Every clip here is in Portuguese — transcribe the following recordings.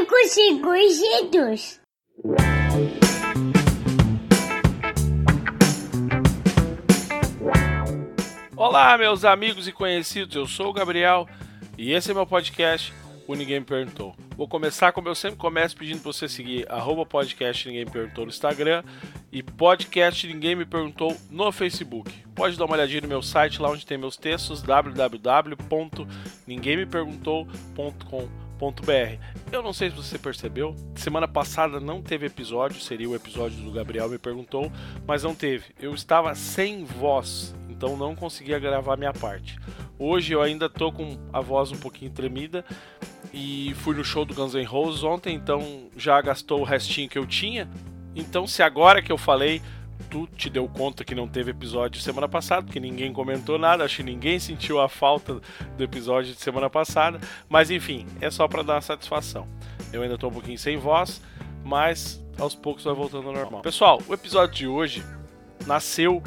Cinco segundos. Olá, meus amigos e conhecidos, eu sou o Gabriel e esse é meu podcast, o Ninguém Me Perguntou. Vou começar como eu sempre começo pedindo para você seguir arroba podcast Ninguém Perguntou no Instagram e podcast Ninguém Me Perguntou no Facebook. Pode dar uma olhadinha no meu site lá onde tem meus textos www.ninguemmeperguntou.com.br. Eu não sei se você percebeu, semana passada não teve episódio, seria o episódio do Gabriel me perguntou, mas não teve. Eu estava sem voz, então não conseguia gravar minha parte. Hoje eu ainda tô com a voz um pouquinho tremida e fui no show do Guns N' Roses ontem, então já gastou o restinho que eu tinha. Então se agora que eu falei tu te deu conta que não teve episódio semana passada, porque ninguém comentou nada, acho que ninguém sentiu a falta do episódio de semana passada, mas enfim, é só para dar uma satisfação. Eu ainda tô um pouquinho sem voz, mas aos poucos vai voltando ao normal. Pessoal, o episódio de hoje nasceu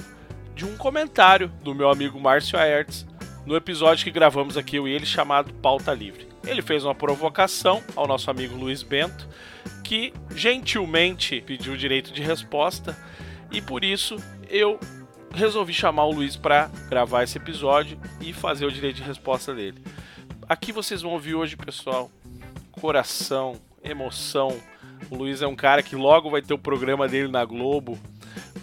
de um comentário do meu amigo Márcio Aertes no episódio que gravamos aqui eu e ele chamado Pauta Livre. Ele fez uma provocação ao nosso amigo Luiz Bento, que gentilmente pediu direito de resposta e por isso eu resolvi chamar o Luiz para gravar esse episódio e fazer o direito de resposta dele. Aqui vocês vão ouvir hoje, pessoal, coração, emoção. O Luiz é um cara que logo vai ter o programa dele na Globo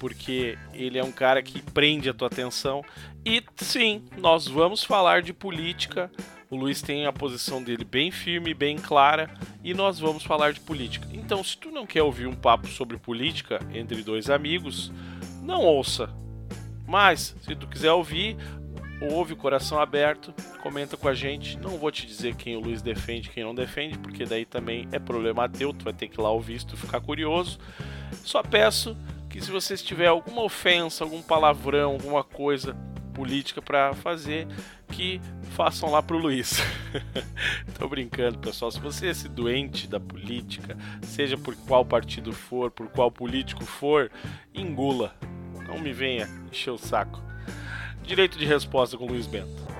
porque ele é um cara que prende a tua atenção. E sim, nós vamos falar de política. O Luiz tem a posição dele bem firme, bem clara, e nós vamos falar de política. Então, se tu não quer ouvir um papo sobre política entre dois amigos, não ouça. Mas, se tu quiser ouvir, ouve coração aberto, comenta com a gente. Não vou te dizer quem o Luiz defende quem não defende, porque daí também é problema teu, tu vai ter que ir lá ouvir se tu ficar curioso. Só peço que se vocês tiver alguma ofensa, algum palavrão, alguma coisa política para fazer, que façam lá pro Luiz. Tô brincando, pessoal. Se você é esse doente da política, seja por qual partido for, por qual político for, engula. Não me venha encher o saco. Direito de resposta com Luiz Bento.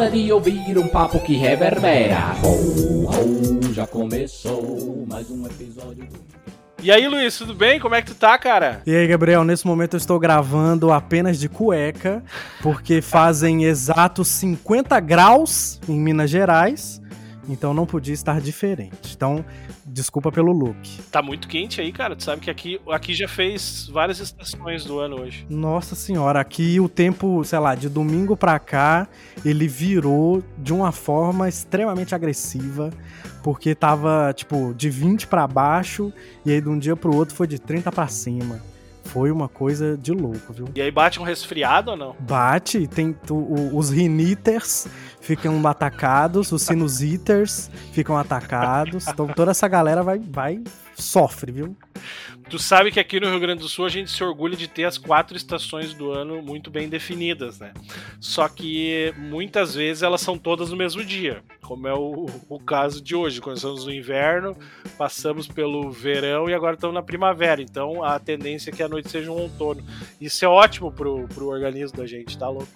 de ouvir um papo que reverbera. Já começou mais um episódio do. E aí, Luiz, tudo bem? Como é que tu tá, cara? E aí, Gabriel, nesse momento eu estou gravando apenas de cueca, porque fazem exatos 50 graus em Minas Gerais, então não podia estar diferente. Então, desculpa pelo look. Tá muito quente aí, cara. Tu sabe que aqui, aqui já fez várias estações do ano hoje. Nossa senhora, aqui o tempo, sei lá, de domingo pra cá, ele virou de uma forma extremamente agressiva, porque tava, tipo, de 20 para baixo, e aí de um dia pro outro foi de 30 para cima. Foi uma coisa de louco, viu? E aí bate um resfriado ou não? Bate, tem tu, o, os riniters ficam atacados, os sinusiters ficam atacados. Então toda essa galera vai, vai sofre, viu? Tu sabe que aqui no Rio Grande do Sul a gente se orgulha de ter as quatro estações do ano muito bem definidas, né? Só que muitas vezes elas são todas no mesmo dia, como é o, o caso de hoje. Começamos no inverno, passamos pelo verão e agora estamos na primavera. Então a tendência é que a noite seja um outono. Isso é ótimo pro, pro organismo da gente, tá louco?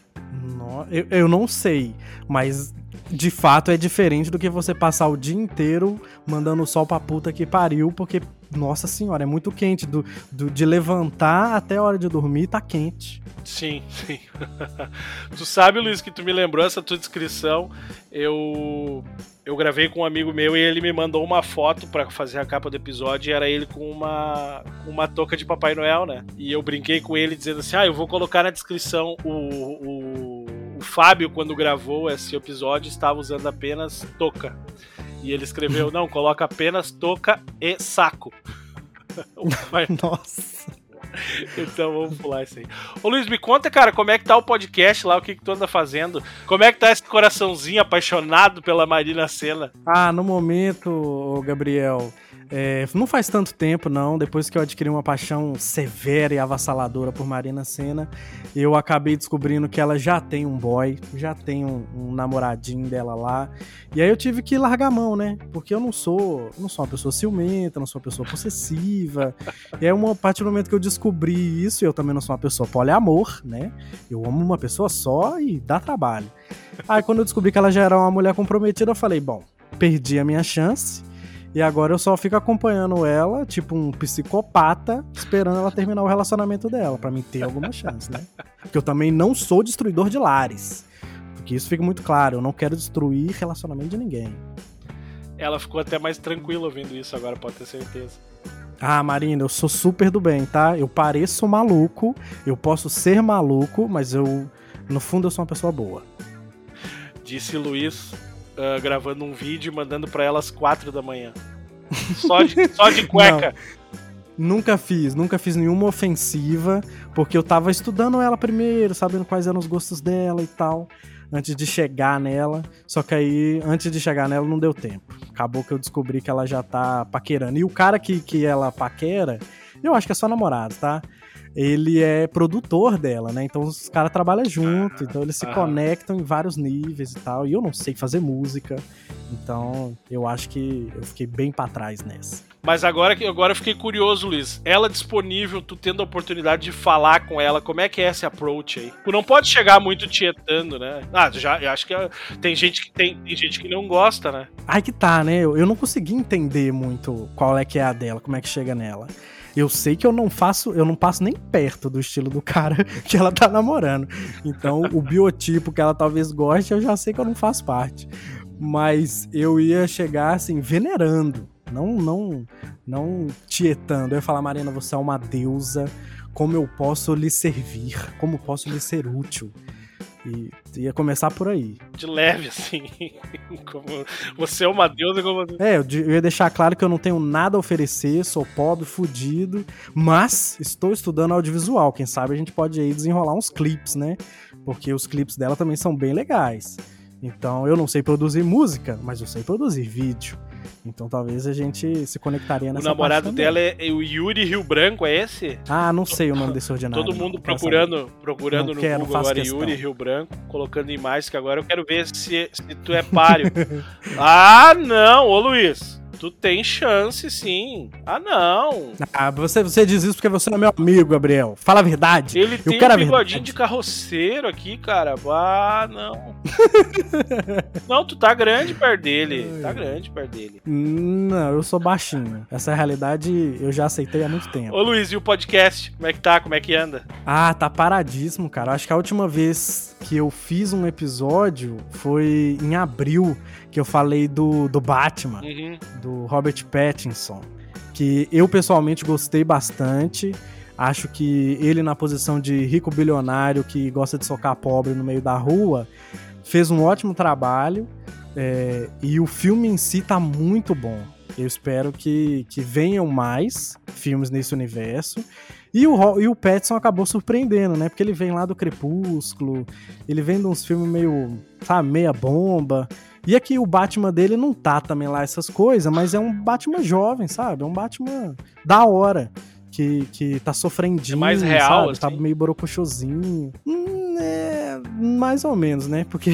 No, eu, eu não sei, mas de fato é diferente do que você passar o dia inteiro mandando o sol pra puta que pariu, porque, nossa senhora, é muito quente. Do, do, de levantar até a hora de dormir, tá quente. Sim, sim. tu sabe, Luiz, que tu me lembrou essa tua descrição. Eu eu gravei com um amigo meu e ele me mandou uma foto para fazer a capa do episódio e era ele com uma, uma touca de Papai Noel, né? E eu brinquei com ele dizendo assim: ah, eu vou colocar na descrição o, o, o Fábio, quando gravou esse episódio, estava usando apenas touca. E ele escreveu: não, coloca apenas touca e saco. Nossa. Então vamos pular isso aí. Ô Luiz, me conta, cara, como é que tá o podcast lá, o que, que tu anda fazendo? Como é que tá esse coraçãozinho apaixonado pela Marina Senna? Ah, no momento, Gabriel, é, não faz tanto tempo, não. Depois que eu adquiri uma paixão severa e avassaladora por Marina Senna, eu acabei descobrindo que ela já tem um boy, já tem um, um, namoradinho dela lá. E aí eu tive que largar a mão, né? Porque eu não sou, não sou uma pessoa ciumenta, não sou uma pessoa possessiva. e aí, uma, a partir do momento que eu descobri isso, eu também não sou uma pessoa poliamor, né? Eu amo uma pessoa só e dá trabalho. Aí quando eu descobri que ela já era uma mulher comprometida, eu falei, bom, perdi a minha chance e agora eu só fico acompanhando ela, tipo um psicopata, esperando ela terminar o relacionamento dela, para mim ter alguma chance, né? Porque eu também não sou destruidor de lares. Porque isso fica muito claro, eu não quero destruir relacionamento de ninguém. Ela ficou até mais tranquila ouvindo isso agora, pode ter certeza. Ah, Marina, eu sou super do bem, tá? Eu pareço maluco, eu posso ser maluco, mas eu, no fundo, eu sou uma pessoa boa. Disse Luiz, uh, gravando um vídeo e mandando para elas quatro da manhã. Só de, só de cueca. Não, nunca fiz, nunca fiz nenhuma ofensiva, porque eu tava estudando ela primeiro, sabendo quais eram os gostos dela e tal, antes de chegar nela. Só que aí, antes de chegar nela, não deu tempo. Acabou que eu descobri que ela já tá paquerando. E o cara que, que ela paquera, eu acho que é só namorado, tá? Ele é produtor dela, né? Então os caras trabalham junto, então eles se conectam em vários níveis e tal. E eu não sei fazer música, então eu acho que eu fiquei bem para trás nessa. Mas agora, agora eu fiquei curioso, Luiz. Ela disponível, tu tendo a oportunidade de falar com ela, como é que é esse approach aí? Tu não pode chegar muito tietando, né? Ah, já, eu acho que tem gente que tem, tem gente que não gosta, né? Aí que tá, né? Eu, eu não consegui entender muito qual é que é a dela, como é que chega nela eu sei que eu não faço, eu não passo nem perto do estilo do cara que ela tá namorando. Então, o biotipo que ela talvez goste, eu já sei que eu não faço parte. Mas eu ia chegar assim, venerando, não não não tietando. Eu ia falar, Marina, você é uma deusa, como eu posso lhe servir? Como posso lhe ser útil? E ia começar por aí. De leve, assim. como você é uma deusa como. É, eu ia deixar claro que eu não tenho nada a oferecer, sou pobre, fudido, mas estou estudando audiovisual. Quem sabe a gente pode aí desenrolar uns clipes, né? Porque os clipes dela também são bem legais. Então eu não sei produzir música, mas eu sei produzir vídeo. Então talvez a gente se conectaria nessa O namorado dela é, é o Yuri Rio Branco, é esse? Ah, não sei o nome desse ordinário. Todo mundo procurando, procurando no quero, Google agora questão. Yuri Rio Branco, colocando imagens que agora eu quero ver se, se tu é páreo. ah, não, ô Luiz. Tu tem chance, sim. Ah, não. Ah, você, você diz isso porque você é meu amigo, Gabriel. Fala a verdade. Ele tem um bigodinho de carroceiro aqui, cara. Ah, não. não, tu tá grande perto dele. Tá grande perto dele. Não, eu sou baixinho. Essa realidade eu já aceitei há muito tempo. Ô, Luiz, e o podcast? Como é que tá? Como é que anda? Ah, tá paradíssimo, cara. Acho que a última vez que eu fiz um episódio foi em abril, que eu falei do, do Batman, uhum. do Robert Pattinson, que eu pessoalmente gostei bastante. Acho que ele, na posição de rico bilionário que gosta de socar pobre no meio da rua, fez um ótimo trabalho. É, e o filme em si tá muito bom. Eu espero que, que venham mais filmes nesse universo. E o, e o Petson acabou surpreendendo, né? Porque ele vem lá do Crepúsculo, ele vem de uns filmes meio, sabe, meia bomba. E aqui o Batman dele não tá também lá essas coisas, mas é um Batman jovem, sabe? É um Batman da hora. Que, que tá sofrendinho, é mais real, sabe? Assim. Tá meio borocochosinho. Hum, é, mais ou menos, né? Porque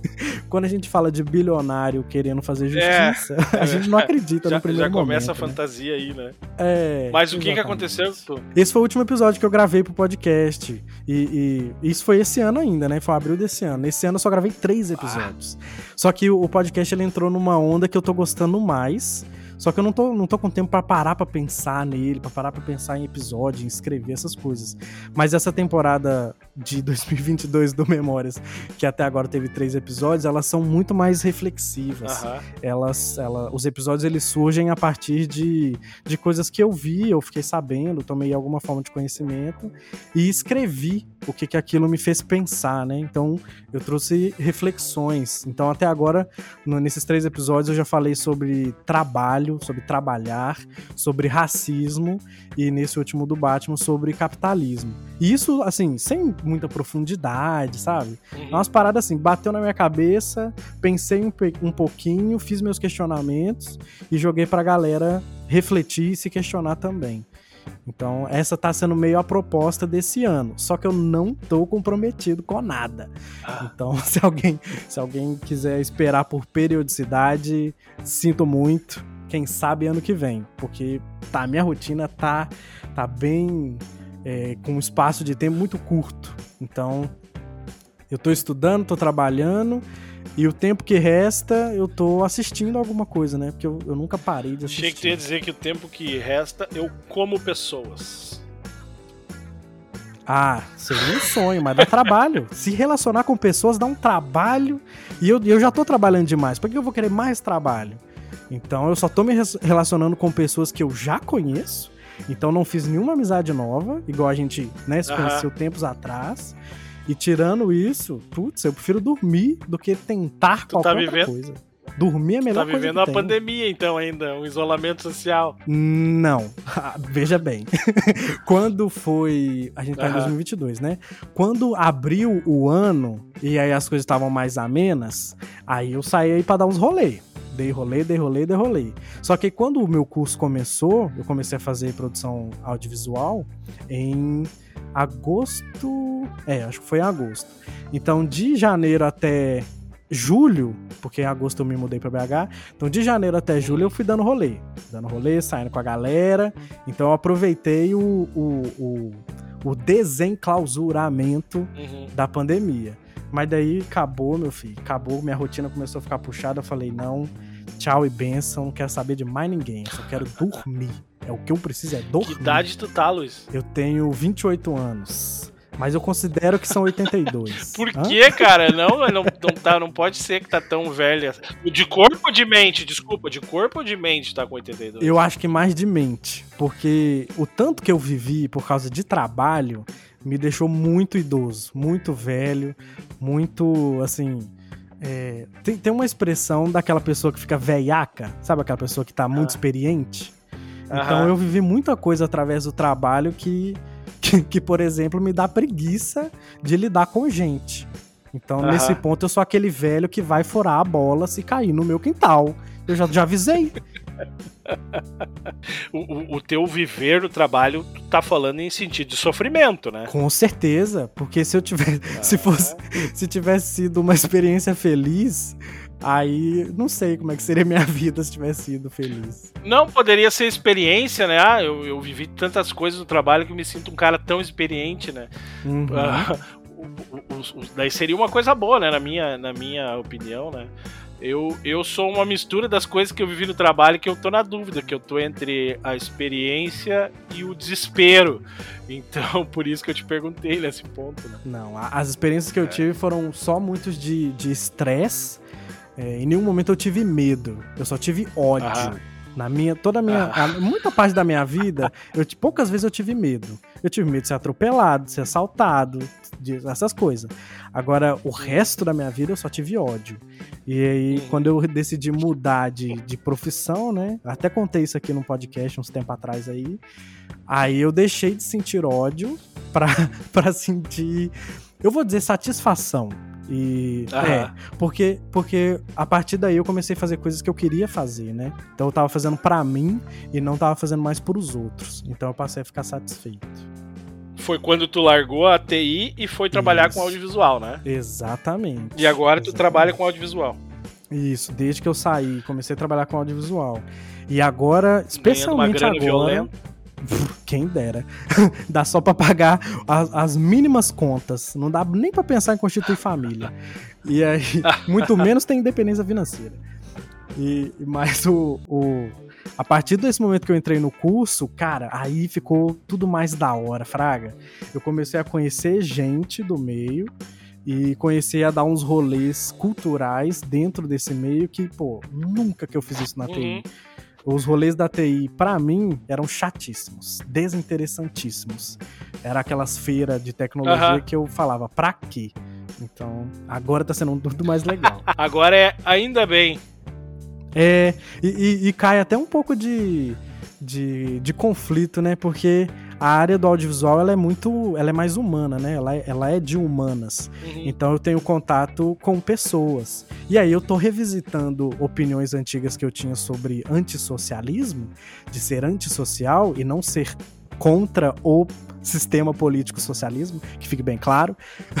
quando a gente fala de bilionário querendo fazer é. justiça, é, a gente não acredita já, no primeiro. Já começa momento, a né? fantasia aí, né? É. Mas o que, que aconteceu? Esse foi o último episódio que eu gravei pro podcast. E, e, isso foi esse ano ainda, né? Foi abril desse ano. Esse ano eu só gravei três episódios. Ah. Só que o, o podcast ele entrou numa onda que eu tô gostando mais. Só que eu não tô, não tô com tempo para parar para pensar nele, para parar para pensar em episódio, em escrever essas coisas. Mas essa temporada de 2022 do Memórias, que até agora teve três episódios, elas são muito mais reflexivas. Aham. Elas, ela, os episódios eles surgem a partir de, de coisas que eu vi, eu fiquei sabendo, tomei alguma forma de conhecimento e escrevi o que, que aquilo me fez pensar, né? Então eu trouxe reflexões. Então até agora, no- nesses três episódios, eu já falei sobre trabalho, sobre trabalhar, sobre racismo e nesse último do Batman sobre capitalismo. E isso, assim, sem muita profundidade, sabe? Uhum. É umas paradas assim, bateu na minha cabeça, pensei um, um pouquinho, fiz meus questionamentos e joguei pra galera refletir e se questionar também. Então, essa tá sendo meio a proposta desse ano. Só que eu não tô comprometido com nada. Ah. Então, se alguém, se alguém quiser esperar por periodicidade, sinto muito. Quem sabe ano que vem. Porque tá, minha rotina tá, tá bem. É, com um espaço de tempo muito curto. Então, eu tô estudando, tô trabalhando. E o tempo que resta, eu tô assistindo alguma coisa, né? Porque eu, eu nunca parei de assistir. Achei que tu ia dizer que o tempo que resta eu como pessoas. Ah, seria um sonho, mas dá trabalho. Se relacionar com pessoas dá um trabalho. E eu, eu já tô trabalhando demais. Por que eu vou querer mais trabalho? Então eu só tô me relacionando com pessoas que eu já conheço. Então não fiz nenhuma amizade nova, igual a gente né, se conheceu tempos atrás. E tirando isso, putz, eu prefiro dormir do que tentar Tu qualquer tá outra vivendo- coisa. Dormir é a melhor Tá coisa vivendo que uma tem. pandemia então ainda, um isolamento social. Não. Veja bem. Quando foi. A gente tá em Aham. 2022, né? Quando abriu o ano e aí as coisas estavam mais amenas, aí eu saí aí pra dar uns rolê. Dei rolê, dei rolê, dei rolê. Só que quando o meu curso começou, eu comecei a fazer produção audiovisual em agosto. É, acho que foi em agosto. Então, de janeiro até julho, porque em agosto eu me mudei pra BH, então de janeiro até julho eu fui dando rolê. Dando rolê, saindo com a galera. Então eu aproveitei o, o, o, o desenclausuramento Uhum. da pandemia. Mas daí acabou, meu filho. Acabou, minha rotina começou a ficar puxada. Eu falei, não, tchau e benção, não quero saber de mais ninguém. Eu só quero dormir. É o que eu preciso, é dormir. Que idade tu tá, Luiz? Eu tenho 28 anos. Mas eu considero que são 82. Por que, cara? Não, não, não, tá, não pode ser que tá tão velha. De corpo ou de mente? Desculpa, de corpo ou de mente tá com 82? Eu acho que mais de mente, porque o tanto que eu vivi por causa de trabalho me deixou muito idoso, muito velho, muito assim. É, tem, tem uma expressão daquela pessoa que fica veiaca, sabe aquela pessoa que tá muito Ah. experiente? Então Aham. eu vivi muita coisa através do trabalho que, que, que, por exemplo, me dá preguiça de lidar com gente. Então, Aham. nesse ponto, eu sou aquele velho que vai furar a bola se cair no meu quintal. Eu já, já avisei. O, o, o teu viver do trabalho, tá falando em sentido de sofrimento, né? Com certeza, porque se eu tivesse, se fosse, se tivesse sido uma experiência feliz, aí não sei como é que seria minha vida se tivesse sido feliz. Não poderia ser experiência, né? Ah, eu, eu vivi tantas coisas no trabalho que me sinto um cara tão experiente, né? Uhum. Ah, o- o- os- daí seria uma coisa boa, né? Na minha, na minha opinião, né? Eu, eu sou uma mistura das coisas que eu vivi no trabalho que eu tô na dúvida, que eu tô entre a experiência e o desespero. Então, por isso que eu te perguntei nesse ponto, né? Não, as experiências que eu tive foram só muitos de de estresse. é, em nenhum momento eu tive medo. Eu só tive ódio. Aham. Na minha, toda a minha, Ah. a- muita parte da minha vida, eu, poucas vezes eu tive medo. Eu tive medo de ser atropelado, de ser assaltado, de- essas coisas. Agora, o resto da minha vida eu só tive ódio. E aí, quando eu decidi mudar de, de profissão, né? Até contei isso aqui num podcast uns tempo atrás aí. Aí eu deixei de sentir ódio pra sentir, eu vou dizer, satisfação. E é, porque, porque a partir daí eu comecei a fazer coisas que eu queria fazer, né? Então eu tava fazendo pra mim e não tava fazendo mais pros outros. Então eu passei a ficar satisfeito. Foi quando tu largou a TI e foi trabalhar Isso. com audiovisual, né? Exatamente. E agora tu Exatamente. trabalha com audiovisual. Isso, desde que eu saí, comecei a trabalhar com audiovisual. E agora, especialmente agora, violenta. Quem dera, dá só pra pagar as, as mínimas contas. Não dá nem pra pensar em constituir família. E aí, muito menos tem independência financeira. E mas o, o A partir desse momento que eu entrei no curso, cara, aí ficou tudo mais da hora, Fraga. Eu comecei a conhecer gente do meio e comecei a dar uns rolês culturais dentro desse meio que, pô, nunca que eu fiz isso na Uhum. TI. Os rolês da TI, pra mim, eram chatíssimos, desinteressantíssimos. Era aquelas feiras de tecnologia Aham. que eu falava, pra quê? Então, agora tá sendo tudo mais legal. Agora é ainda bem. É, e, e- e cai até um pouco de, de, de conflito, né? Porque a área do audiovisual ela é muito. Ela é mais humana, né? Ela é, ela é de humanas. Uhum. Então eu tenho contato com pessoas. E aí eu tô revisitando opiniões antigas que eu tinha sobre antissocialismo, de ser antissocial e não ser contra o sistema político socialismo, que fique bem claro.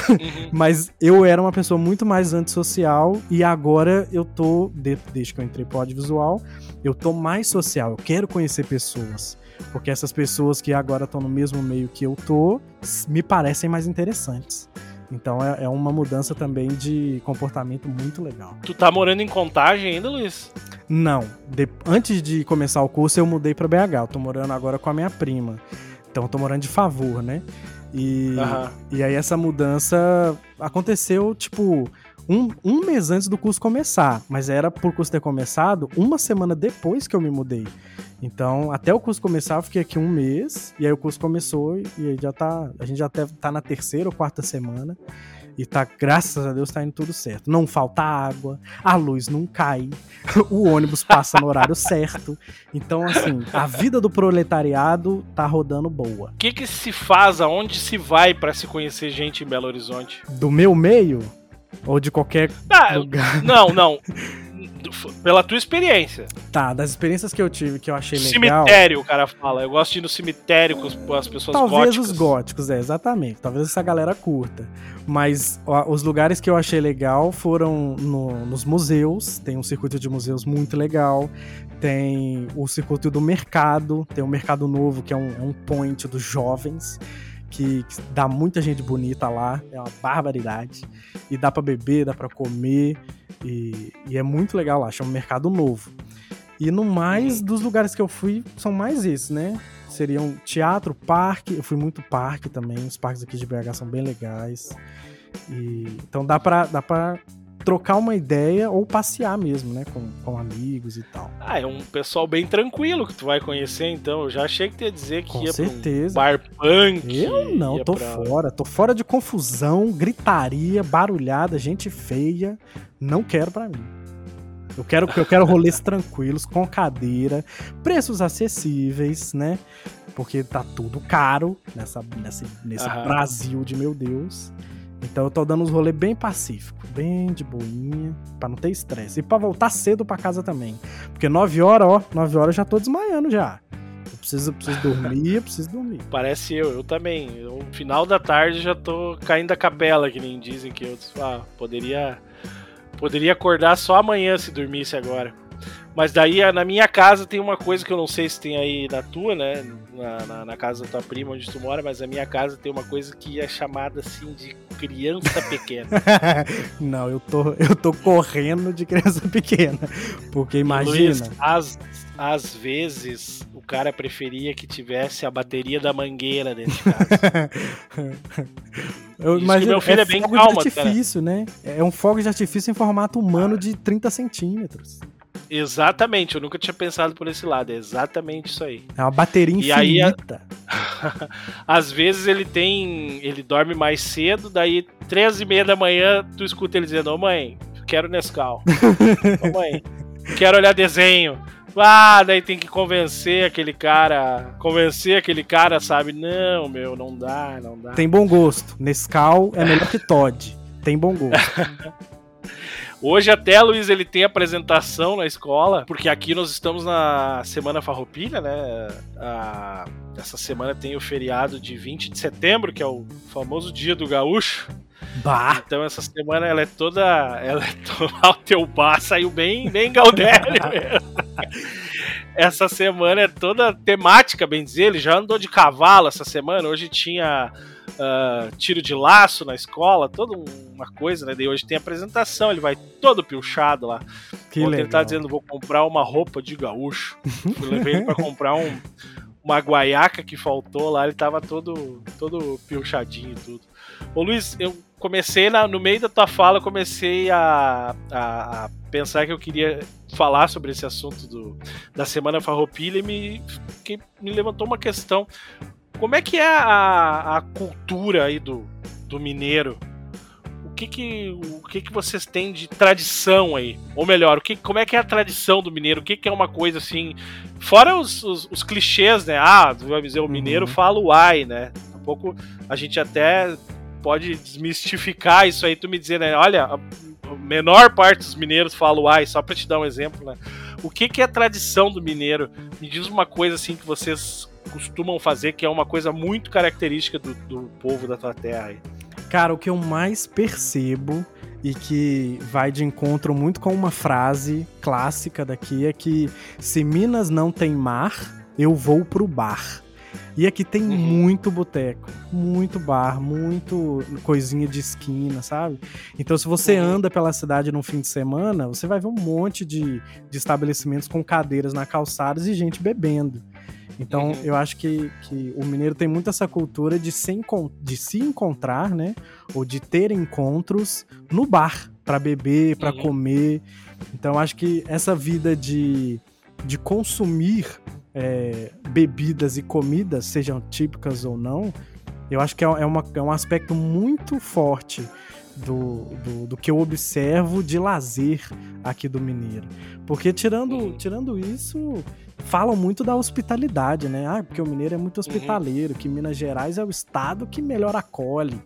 Uhum. Mas eu era uma pessoa muito mais antissocial e agora eu tô, de- desde que eu entrei pro audiovisual, eu tô mais social. Eu quero conhecer pessoas. Porque essas pessoas que agora estão no mesmo meio que eu tô, me parecem mais interessantes. Então é, é uma mudança também de comportamento muito legal. Tu tá morando em contagem ainda, Luiz? Não, de- antes de começar o curso eu mudei pra BH. Eu tô morando agora com a minha prima. Então eu tô morando de favor, né? E, Aham. e aí essa mudança aconteceu, tipo, um, um mês antes do curso começar. Mas era por curso ter começado uma semana depois que eu me mudei. Então, até o curso começar, eu fiquei aqui um mês. E aí o curso começou e aí já tá. A gente já tá na terceira ou quarta semana. E tá, graças a Deus, tá indo tudo certo. Não falta água, a luz não cai, o ônibus passa no horário certo. Então, assim, a vida do proletariado tá rodando boa. O que que se faz, aonde se vai pra se conhecer gente em Belo Horizonte? Do meu meio, ou de qualquer Ah, lugar. não, não. Pela tua experiência. Tá, das experiências que eu tive que eu achei legal. Cemitério, o cara fala. Eu gosto de ir no cemitério com as pessoas Talvez góticas. os góticos, é, exatamente. Talvez essa galera curta. Mas ó, os lugares que eu achei legal foram no- nos museus. Tem um circuito de museus muito legal. Tem o circuito do mercado. Tem o Mercado Novo, que é um, é um point dos jovens. Que, que dá muita gente bonita lá. É uma barbaridade. E dá pra beber, dá pra comer. E, e é muito legal lá. Chama Mercado Novo. E no mais, dos lugares que eu fui, são mais esses, né? Seriam teatro, parque. Eu fui muito parque também. Os parques aqui de BH são bem legais. E, então dá pra, dá pra trocar uma ideia ou passear mesmo, né? Com, com amigos e tal. Ah, é um pessoal bem tranquilo que tu vai conhecer, então. Eu já achei que tu ia dizer que Com ia certeza. pra um bar punk. Eu não, tô pra- fora. Tô fora de confusão, gritaria, barulhada, gente feia. Não quero pra mim. Eu quero, eu quero rolês tranquilos, com cadeira, preços acessíveis, né? Porque tá tudo caro nessa, nesse, nesse. Brasil de meu Deus. Então eu tô dando uns rolês bem pacíficos, bem de boinha, pra não ter estresse. E pra voltar cedo pra casa também. Porque 9 horas, ó, 9 horas eu já tô desmaiando já. Eu preciso, eu preciso dormir, eu preciso dormir. Parece eu, eu também. No final da tarde já tô caindo da capela, que nem dizem que eu ah, poderia poderia acordar só amanhã se dormisse agora. Mas daí na minha casa tem uma coisa que eu não sei se tem aí na tua, né? Na, na, na casa da tua prima onde tu mora, mas na minha casa tem uma coisa que é chamada assim de criança pequena. Não, eu tô, eu tô correndo de criança pequena. Porque Luiz, imagina. às, às vezes o cara preferia que tivesse a bateria da mangueira dentro de casa. Eu Isso imagino meu filho é bem fogo calmo, de artifício, né? É um fogo de artifício em formato humano de 30 centímetros. Exatamente, eu nunca tinha pensado por esse lado. É exatamente isso aí. É uma bateria E aí, infinita. Às vezes ele tem. ele dorme mais cedo, daí três e meia da manhã tu escuta ele dizendo, ô mãe, quero Nescau. ô mãe, quero olhar desenho. Ah, daí tem que convencer aquele cara. Convencer aquele cara, sabe? Não, meu, não dá, não dá. Tem bom gosto. Nescau é melhor que Todd. Tem bom gosto. Hoje até, Luiz, ele tem apresentação na escola, porque aqui nós estamos na Semana Farroupilha, né? A- essa semana tem o feriado de 20 de setembro, que é o famoso dia do gaúcho. bah! Então essa semana ela é toda. Ela é toda. o teu bar saiu bem, bem Galdério. Essa semana é toda temática, bem dizer. Ele já andou de cavalo essa semana. Hoje tinha uh, tiro de laço na escola, toda uma coisa, né? Daí hoje tem apresentação, ele vai todo pilchado lá. Que Ontem legal. ele tá dizendo, vou comprar uma roupa de gaúcho. Eu levei ele pra comprar um, uma guaiaca que faltou lá, ele tava todo, todo pilchadinho e tudo. Ô Luiz, eu comecei na- no meio da tua fala, eu comecei a, a- a pensar que eu queria falar sobre esse assunto do, da Semana Farroupilha e me, que me levantou uma questão. Como é que é a, a cultura aí do, do mineiro? O que que, o que que vocês têm de tradição aí? Ou melhor, o que, como é que é a tradição do mineiro? O que que é uma coisa assim... Fora os, os, os clichês, né? Ah, vai dizer, o mineiro Uhum. fala uai, né? Daqui a pouco a gente até pode desmistificar isso aí, tu me dizer, né? Olha, a a menor parte dos mineiros fala uai, só pra te dar um exemplo, né? O que que é tradição do mineiro? Me diz uma coisa assim que vocês costumam fazer que é uma coisa muito característica do, do povo da tua terra aí. Cara, o que eu mais percebo e que vai de encontro muito com uma frase clássica daqui é que se Minas não tem mar, eu vou pro bar. E aqui tem Uhum. muito boteco, muito bar, muito coisinha de esquina, sabe? Então, se você Uhum. anda pela cidade num fim de semana, você vai ver um monte de, de estabelecimentos com cadeiras na calçada e gente bebendo. Então, Uhum. eu acho que, que o mineiro tem muito essa cultura de se, de se encontrar, né? Ou de ter encontros no bar, pra beber, pra Uhum. comer. Então, eu acho que essa vida de, de consumir é, bebidas e comidas, sejam típicas ou não, eu acho que é, é uma- é um aspecto muito forte do, do, do que eu observo de lazer aqui do mineiro. Porque tirando, Uhum. tirando isso, falam muito da hospitalidade, né? Ah, porque o mineiro é muito hospitaleiro, que Minas Gerais é o estado que melhor acolhe.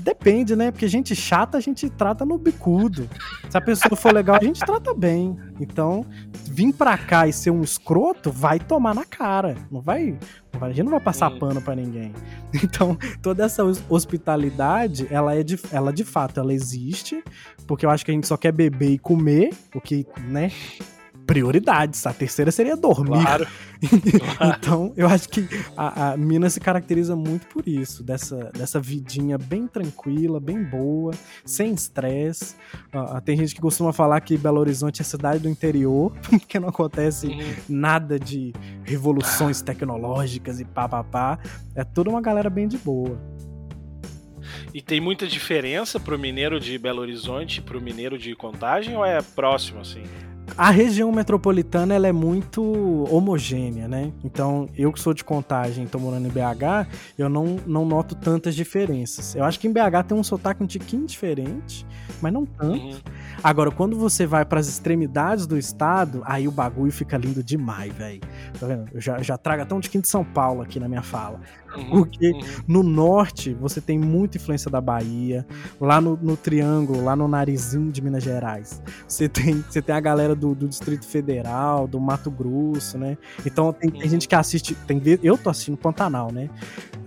Depende, né? Porque gente chata a gente trata no bicudo. Se a pessoa for legal, a gente trata bem. Então, vir pra cá e ser um escroto, vai tomar na cara. Não vai. a gente não vai passar pano pra ninguém. Então, toda essa hos- hospitalidade, ela é de, ela de fato, ela existe, porque eu acho que a gente só quer beber e comer, o que, né? Prioridades. A terceira seria dormir. Claro. Então, eu acho que a, a Minas se caracteriza muito por isso, dessa, dessa vidinha bem tranquila, bem boa, sem estresse. Ah, tem gente que costuma falar que Belo Horizonte é cidade do interior, porque não acontece Uhum. nada de revoluções tecnológicas e pá, pá, pá. É toda uma galera bem de boa. E tem muita diferença pro mineiro de Belo Horizonte e pro mineiro de Contagem ou é próximo assim? A região metropolitana ela é muito homogênea, né? Então, eu que sou de contagem e tô morando em BH, eu não, não noto tantas diferenças. Eu acho que em BH tem um sotaque um tiquinho diferente, mas não tanto. Uhum. Agora, quando você vai para as extremidades do estado, aí o bagulho fica lindo demais, velho. Tá vendo? Eu já, já trago até um tiquinho de São Paulo aqui na minha fala. Uhum. Porque Uhum. no norte, você tem muita influência da Bahia. Lá no, no Triângulo, lá no Narizinho de Minas Gerais. Você tem, você tem a galera do, do Distrito Federal, do Mato Grosso, né? Então tem, tem Uhum. gente que assiste. Tem, eu tô assistindo Pantanal, né?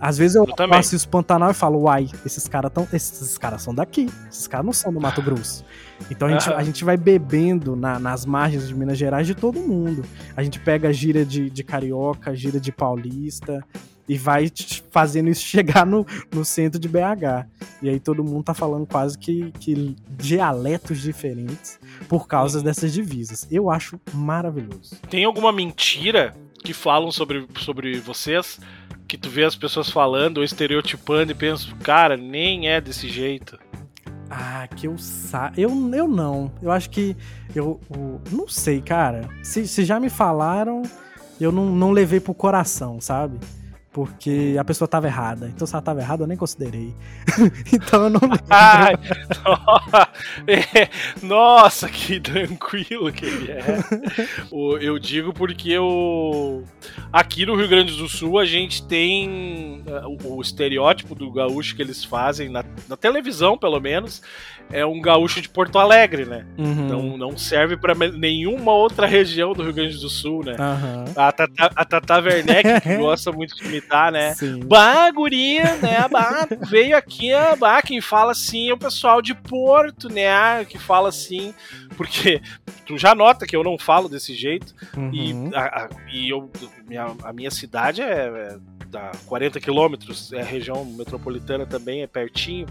Às vezes eu, Eu assisto Pantanal e falo, uai, esses caras tão, esses caras são daqui. Esses caras não são do Mato Grosso. Então a gente, a gente vai bebendo na- nas margens de Minas Gerais de todo mundo. A gente pega gira de, de carioca, gira de paulista e vai fazendo isso chegar no, no centro de BH. E aí todo mundo tá falando quase que, que dialetos diferentes por causa Uhum. dessas divisas. Eu acho maravilhoso. Tem alguma mentira que falam sobre, sobre vocês que tu vê as pessoas falando ou estereotipando e pensa, cara, nem é desse jeito. Ah, que eu sa... eu Eu não. Eu acho que. Eu, eu não sei, cara. Se, se já me falaram, eu não, não levei pro coração, sabe? Porque a pessoa tava errada. Então, se ela tava errada, eu nem considerei. então eu não lembro. Ai, nossa, que tranquilo que ele é. Eu digo porque eu. Aqui no Rio Grande do Sul a gente tem o, o estereótipo do gaúcho que eles fazem, na, na televisão pelo menos, é um gaúcho de Porto Alegre, né? Uhum. Não, não serve pra me- nenhuma outra região do Rio Grande do Sul, né? Aham. A Tata, a Tata Werneck, que gosta muito de imitar, né? Sim. Bah, guria, né? Bah, veio aqui, ah, bah, quem fala assim é o pessoal de Porto, né? Que fala assim porque tu já nota que eu não falo desse jeito e, Uhum. a, a- e eu, minha, a minha cidade é, é dá 40 quilômetros, é a região metropolitana também, é pertinho.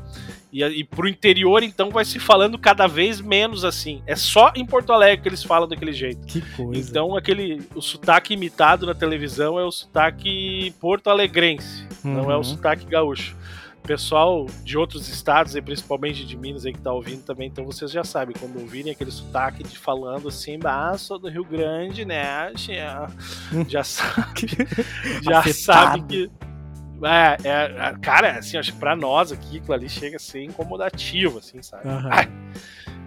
E, e pro interior, então, vai se falando cada vez menos assim. É só em Porto Alegre que eles falam daquele jeito. Que coisa. Então, aquele, o sotaque imitado na televisão é o sotaque porto-alegrense, não é o Uhum. sotaque gaúcho. Pessoal de outros estados, e principalmente de Minas aí que tá ouvindo também, então vocês já sabem, quando ouvirem aquele sotaque de falando assim, ah, sou do Rio Grande, né? Já, já sabe, já Afetado. sabe que. É, é, cara, assim, acho que pra nós aqui, aquilo ali chega a ser incomodativo, assim, sabe? Aham.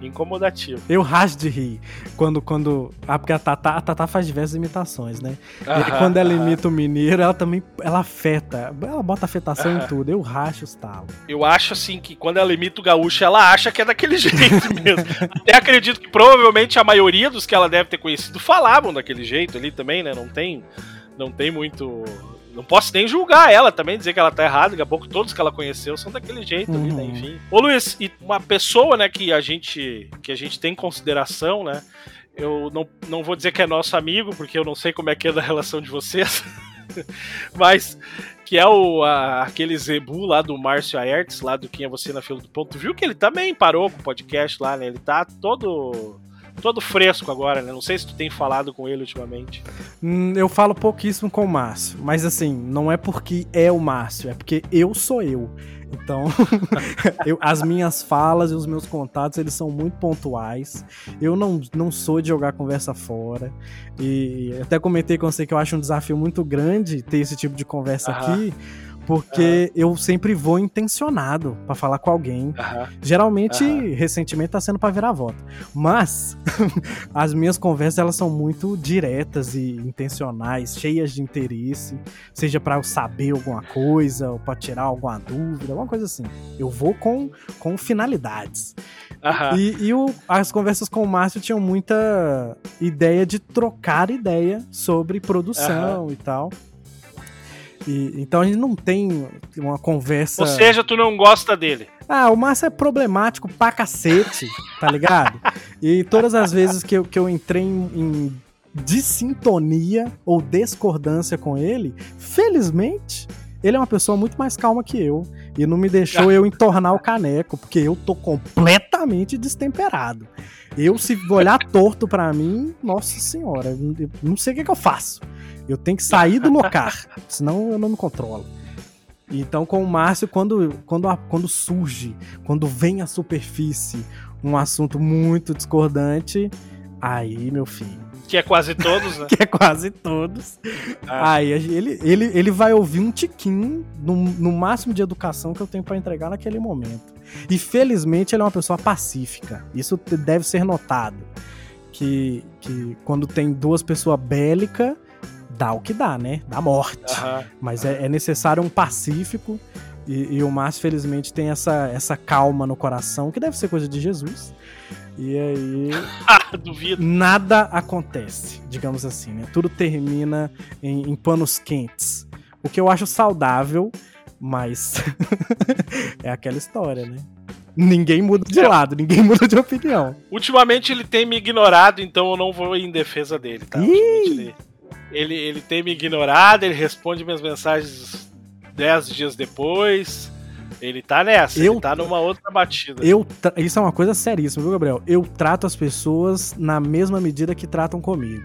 Incomodativo. Eu racho de rir. Quando, quando. Ah, porque a Tatá, a Tatá faz diversas imitações, né? E aí, quando ela imita o mineiro, ela também. Ela afeta. Ela bota afetação em Aham. tudo. Eu racho os talos. Eu acho assim que quando ela imita o gaúcho, ela acha que é daquele jeito mesmo. Até acredito que provavelmente a maioria dos que ela deve ter conhecido falavam daquele jeito ali também, né? Não tem, não tem muito. Não posso nem julgar ela também, dizer que ela tá errada. Daqui a pouco todos que ela conheceu são daquele jeito ali, né? Uhum. Enfim. Ô Luiz, e uma pessoa, né, que a gente, que a gente tem em consideração, né? Eu não, não vou dizer que é nosso amigo, porque eu não sei como é que é da relação de vocês. Mas que é o a- aquele Zebu lá do Márcio Aertes, lá do Quem é Você na Fila do Ponto. Viu que ele também parou com o podcast lá, né? Ele tá todo todo fresco agora, né? Não sei se tu tem falado com ele ultimamente. Hum, Eu falo pouquíssimo com o Márcio. Mas assim, não é porque é o Márcio, é porque eu sou eu. Então, eu- as minhas falas e os meus contatos, eles são muito pontuais. Eu não, não sou de jogar conversa fora. E até comentei com você que eu acho um desafio muito grande ter esse tipo de conversa Aham. aqui, porque eu sempre vou intencionado pra falar com alguém. Aham. Geralmente, Aham. recentemente tá sendo pra virar voto. Mas as minhas conversas elas são muito diretas e intencionais, cheias de interesse, seja pra eu saber alguma coisa ou pra tirar alguma dúvida, alguma coisa assim. Eu vou com, com finalidades. E, e o- as conversas com o Márcio tinham muita ideia de trocar ideia sobre produção e tal. E- então a gente não tem uma conversa. Ou seja, tu não gosta dele. Ah, o Márcio é problemático pra cacete, tá ligado? E todas as vezes que eu, que eu entrei em, em dissintonia ou discordância com ele, felizmente, ele é uma pessoa muito mais calma que eu. E não me deixou eu entornar o caneco, porque eu tô completamente destemperado. Eu, se olhar torto pra mim, nossa senhora, eu não sei o que, que eu faço. Eu tenho que sair do lugar, senão eu não me controlo. Então, com o Márcio, quando, quando, quando surge, quando vem à superfície um assunto muito discordante, aí, meu filho, Que é quase todos, né? que é quase todos, Ah. aí ele, ele, ele vai ouvir um tiquinho no, no máximo de educação que eu tenho pra entregar naquele momento. E felizmente ele é uma pessoa pacífica. Isso deve ser notado. Que, que quando tem duas pessoas bélicas, dá o que dá, né? Dá morte. Mas é, é necessário um pacífico. E, e o Márcio, felizmente, tem essa, essa calma no coração, que deve ser coisa de Jesus. E aí, Ah, duvido. nada acontece, digamos assim, né? Tudo termina em, em panos quentes. O que eu acho saudável, mas é aquela história, né? Ninguém muda de É. lado, ninguém muda de opinião. Ultimamente ele tem me ignorado, então eu não vou em defesa dele, tá? Ele, ele tem me ignorado, ele responde minhas mensagens dez dias depois. Ele tá nessa, Eu- ele tá numa outra batida. Eu Isso é uma coisa seríssima, viu, Gabriel? Eu trato as pessoas na mesma medida que tratam comigo.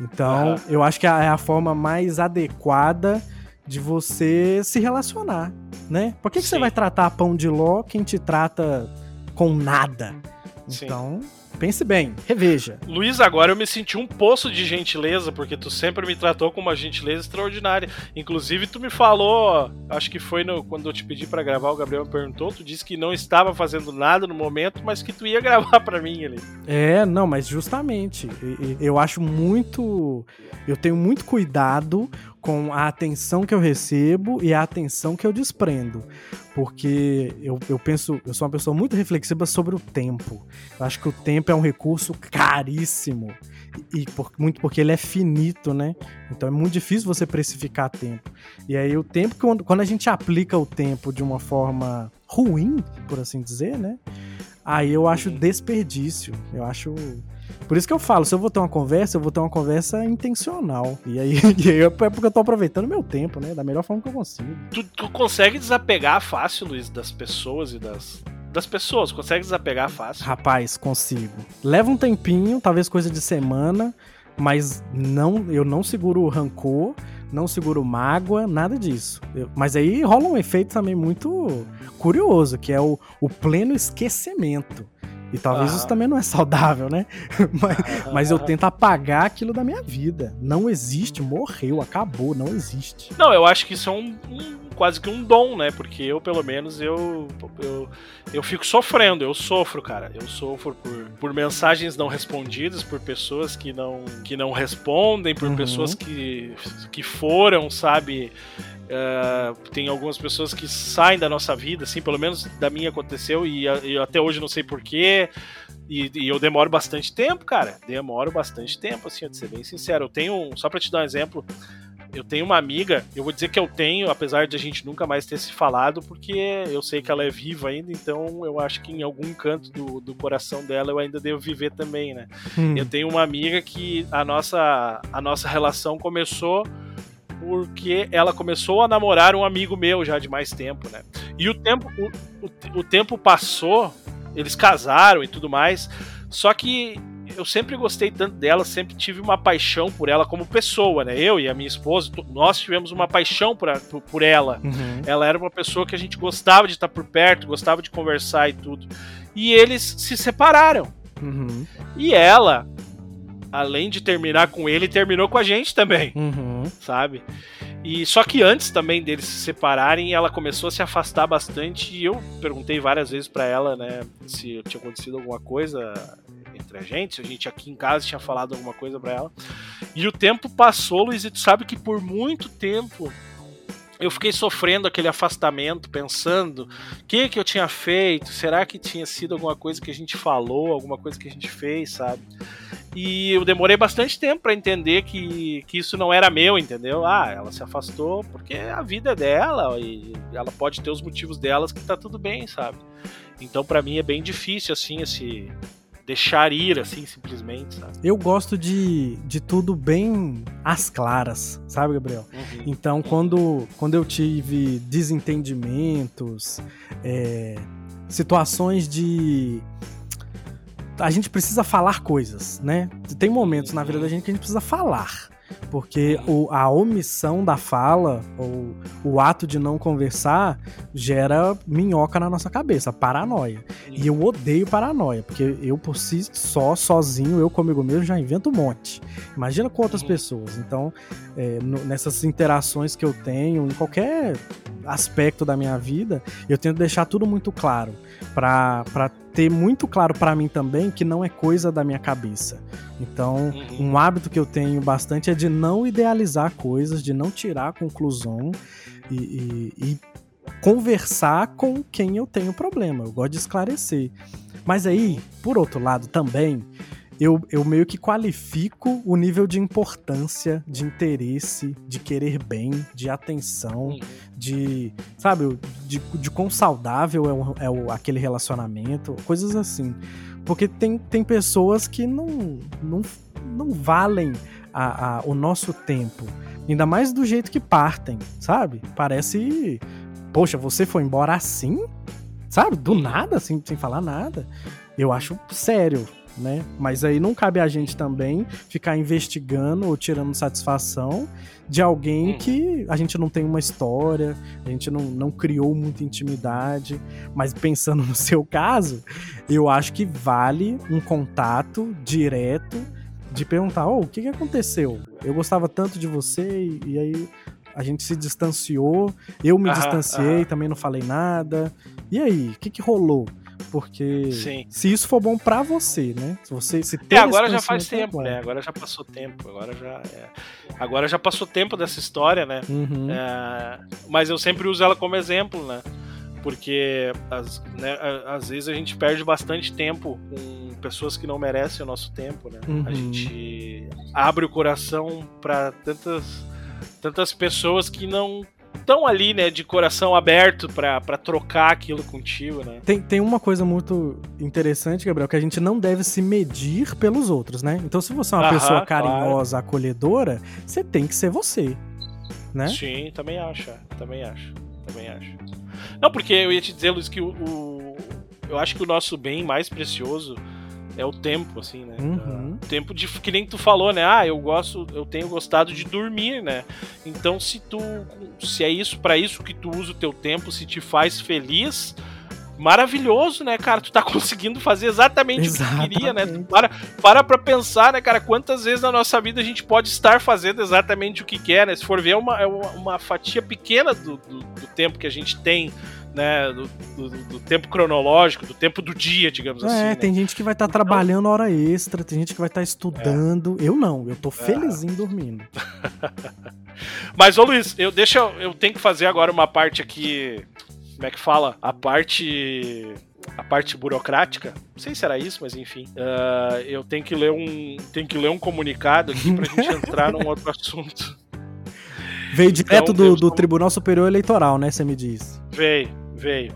Então, Aham. eu acho que é a forma mais adequada de você se relacionar, né? Por que, que você vai tratar pão de ló quem te trata com nada? Sim. Pense bem, reveja. Luiz, agora eu me senti um poço de gentileza, porque tu sempre me tratou com uma gentileza extraordinária. Inclusive, tu me falou, acho que foi no- quando eu te pedi pra gravar, o Gabriel me perguntou, tu disse que não estava fazendo nada no momento, mas que tu ia gravar pra mim ali. É, não, mas justamente, eu acho muito. Eu tenho muito cuidado com a atenção que eu recebo e a atenção que eu desprendo. Porque eu, eu penso, eu sou uma pessoa muito reflexiva sobre o tempo. Eu acho que o tempo é um recurso caríssimo. E, por- muito porque ele é finito, né? Então é muito difícil você precificar tempo. E aí o tempo, quando, quando a gente aplica o tempo de uma forma ruim, por assim dizer, né? Aí eu acho desperdício. Eu acho. Por isso que eu falo, se eu vou ter uma conversa, eu vou ter uma conversa intencional. E aí, e aí é porque eu tô aproveitando meu tempo, né? Da melhor forma que eu consigo. Tu, tu consegue desapegar fácil, Luiz, das pessoas e das. Das pessoas, consegue desapegar fácil. Rapaz, consigo. Leva um tempinho, talvez coisa de semana, mas não, eu não seguro rancor, não seguro mágoa, nada disso. Eu- mas aí rola um efeito também muito curioso, que é o, o pleno esquecimento. E talvez isso também não é saudável, né? mas, mas eu tento apagar aquilo da minha vida. Não existe, morreu, acabou, não existe. Não, eu acho que isso é um, um- quase que um dom, né? Porque eu, pelo menos, eu, eu, eu fico sofrendo, eu sofro, cara. Eu sofro por, por mensagens não respondidas, por pessoas que não, que não respondem, por Uhum. pessoas que, que foram, sabe? Ah, tem algumas pessoas que saem da nossa vida, assim, pelo menos da minha aconteceu, e, a- e até hoje não sei porquê. E, e eu demoro bastante tempo, cara. Demoro bastante tempo, assim, de ser bem sincero. Eu tenho, só pra te dar um exemplo, eu tenho uma amiga, eu vou dizer que eu tenho, apesar de a gente nunca mais ter se falado, porque eu sei que ela é viva ainda, então eu acho que em algum canto do, do coração dela eu ainda devo viver também, né? Hum. Eu tenho uma amiga que a nossa, a nossa relação começou porque ela começou a namorar um amigo meu já de mais tempo, né? E o tempo, o, o, o tempo passou, eles casaram e tudo mais, só que eu sempre gostei tanto dela, sempre tive uma paixão por ela como pessoa, né? Eu e a minha esposa, nós tivemos uma paixão por, a- por, por ela. Uhum. Ela era uma pessoa que a gente gostava de estar por perto, gostava de conversar e tudo. E eles se separaram. Uhum. E ela, além de terminar com ele, terminou com a gente também, Uhum. sabe? E só que antes também deles se separarem, ela começou a se afastar bastante e eu perguntei várias vezes pra ela, né, se tinha acontecido alguma coisa entre a gente, se a gente aqui em casa tinha falado alguma coisa pra ela. E o tempo passou, Luiz, e tu sabe que por muito tempo eu fiquei sofrendo aquele afastamento, pensando o que que eu tinha feito, será que tinha sido alguma coisa que a gente falou, alguma coisa que a gente fez, sabe? E eu demorei bastante tempo pra entender que, que isso não era meu, entendeu? Ah, ela se afastou porque a vida é dela e ela pode ter os motivos delas que tá tudo bem, sabe? Então pra mim é bem difícil assim esse deixar ir assim simplesmente, sabe? Eu gosto de, de tudo bem às claras, sabe, Gabriel? Uhum. Então, quando, quando eu tive desentendimentos, é, situações de. A gente precisa falar coisas, né? Tem momentos na vida da gente que a gente precisa falar. Porque o- a omissão da fala, ou o ato de não conversar, gera minhoca na nossa cabeça, paranoia. E eu odeio paranoia, porque eu por si só, sozinho, eu comigo mesmo, já invento um monte. Imagina com outras Uhum. pessoas. Então, é, no- nessas interações que eu tenho, em qualquer aspecto da minha vida, eu tento deixar tudo muito claro. Pra, pra ter muito claro pra mim também que não é coisa da minha cabeça. Então, Uhum. um hábito que eu tenho bastante é de não idealizar coisas, de não tirar conclusão e, e- e conversar com quem eu tenho problema. Eu gosto de esclarecer. Mas aí, por outro lado, também, eu, eu meio que qualifico o nível de importância, de interesse, de querer bem, de atenção, de, sabe, de, de quão saudável é, o, é o- aquele relacionamento, coisas assim. Porque tem, tem pessoas que não, não, não valem a- a- o nosso tempo. Ainda mais do jeito que partem, sabe? Parece. Poxa, você foi embora assim? Sabe? Do nada, assim, sem falar nada. Eu acho sério, né? Mas aí não cabe a gente também ficar investigando ou tirando satisfação de alguém Hum. que a gente não tem uma história, a gente não, não criou muita intimidade. Mas pensando no seu caso, eu acho que vale um contato direto de perguntar: oh, o que, que aconteceu? Eu gostava tanto de você e, aí a gente se distanciou, eu me Aham, distanciei, aham. também não falei nada. E aí, o que, que rolou? Porque Sim. se isso for bom pra você, né? Se você se É, agora já faz é tempo, bom. né? Agora já passou tempo. Agora já, é. agora já passou tempo dessa história, né? Uhum. É, mas eu sempre uso ela como exemplo, né? Porque às, né, às vezes a gente perde bastante tempo com pessoas que não merecem o nosso tempo, né? Uhum. A gente abre o coração pra tantas, tantas pessoas que não estão ali, né, de coração aberto pra trocar aquilo contigo, né? Tem, tem uma coisa muito interessante, Gabriel, que a gente não deve se medir pelos outros, né? Então, se você é uma Aham, pessoa claro. carinhosa, acolhedora, você tem que ser você, né? Sim, também acho, também acho, também acho. Não, porque eu ia te dizer, Luiz, que o, o- eu acho que o nosso bem mais precioso é o tempo, assim, né? Uhum. O tempo de que nem tu falou, né? Ah, eu gosto, eu tenho gostado de dormir, né? Então, se tu, se é isso para isso que tu usa o teu tempo, se te faz feliz, maravilhoso, né, cara? Tu tá conseguindo fazer exatamente o que tu queria, né? Tu Exatamente. para, para pra pensar, né, cara? Quantas vezes na nossa vida a gente pode estar fazendo exatamente o que quer, né? Se for ver, é uma, é uma, uma fatia pequena do, do, do tempo que a gente tem, né? Do, do, do tempo cronológico, do tempo do dia, digamos É, assim. né? tem gente que vai estar trabalhando hora extra, tem gente que vai estar estudando. Eu não, eu tô É. felizinho dormindo. Mas, ô Luiz, eu, deixa, eu- tenho que fazer agora uma parte aqui. Como é que fala? A parte. A parte burocrática. Não sei se era isso, mas enfim. Ah, eu tenho que ler um. Tenho que ler um comunicado aqui pra gente entrar num outro assunto. Veio direto do, Deus, do como- Tribunal Superior Eleitoral, né? Você me diz. Veio, veio.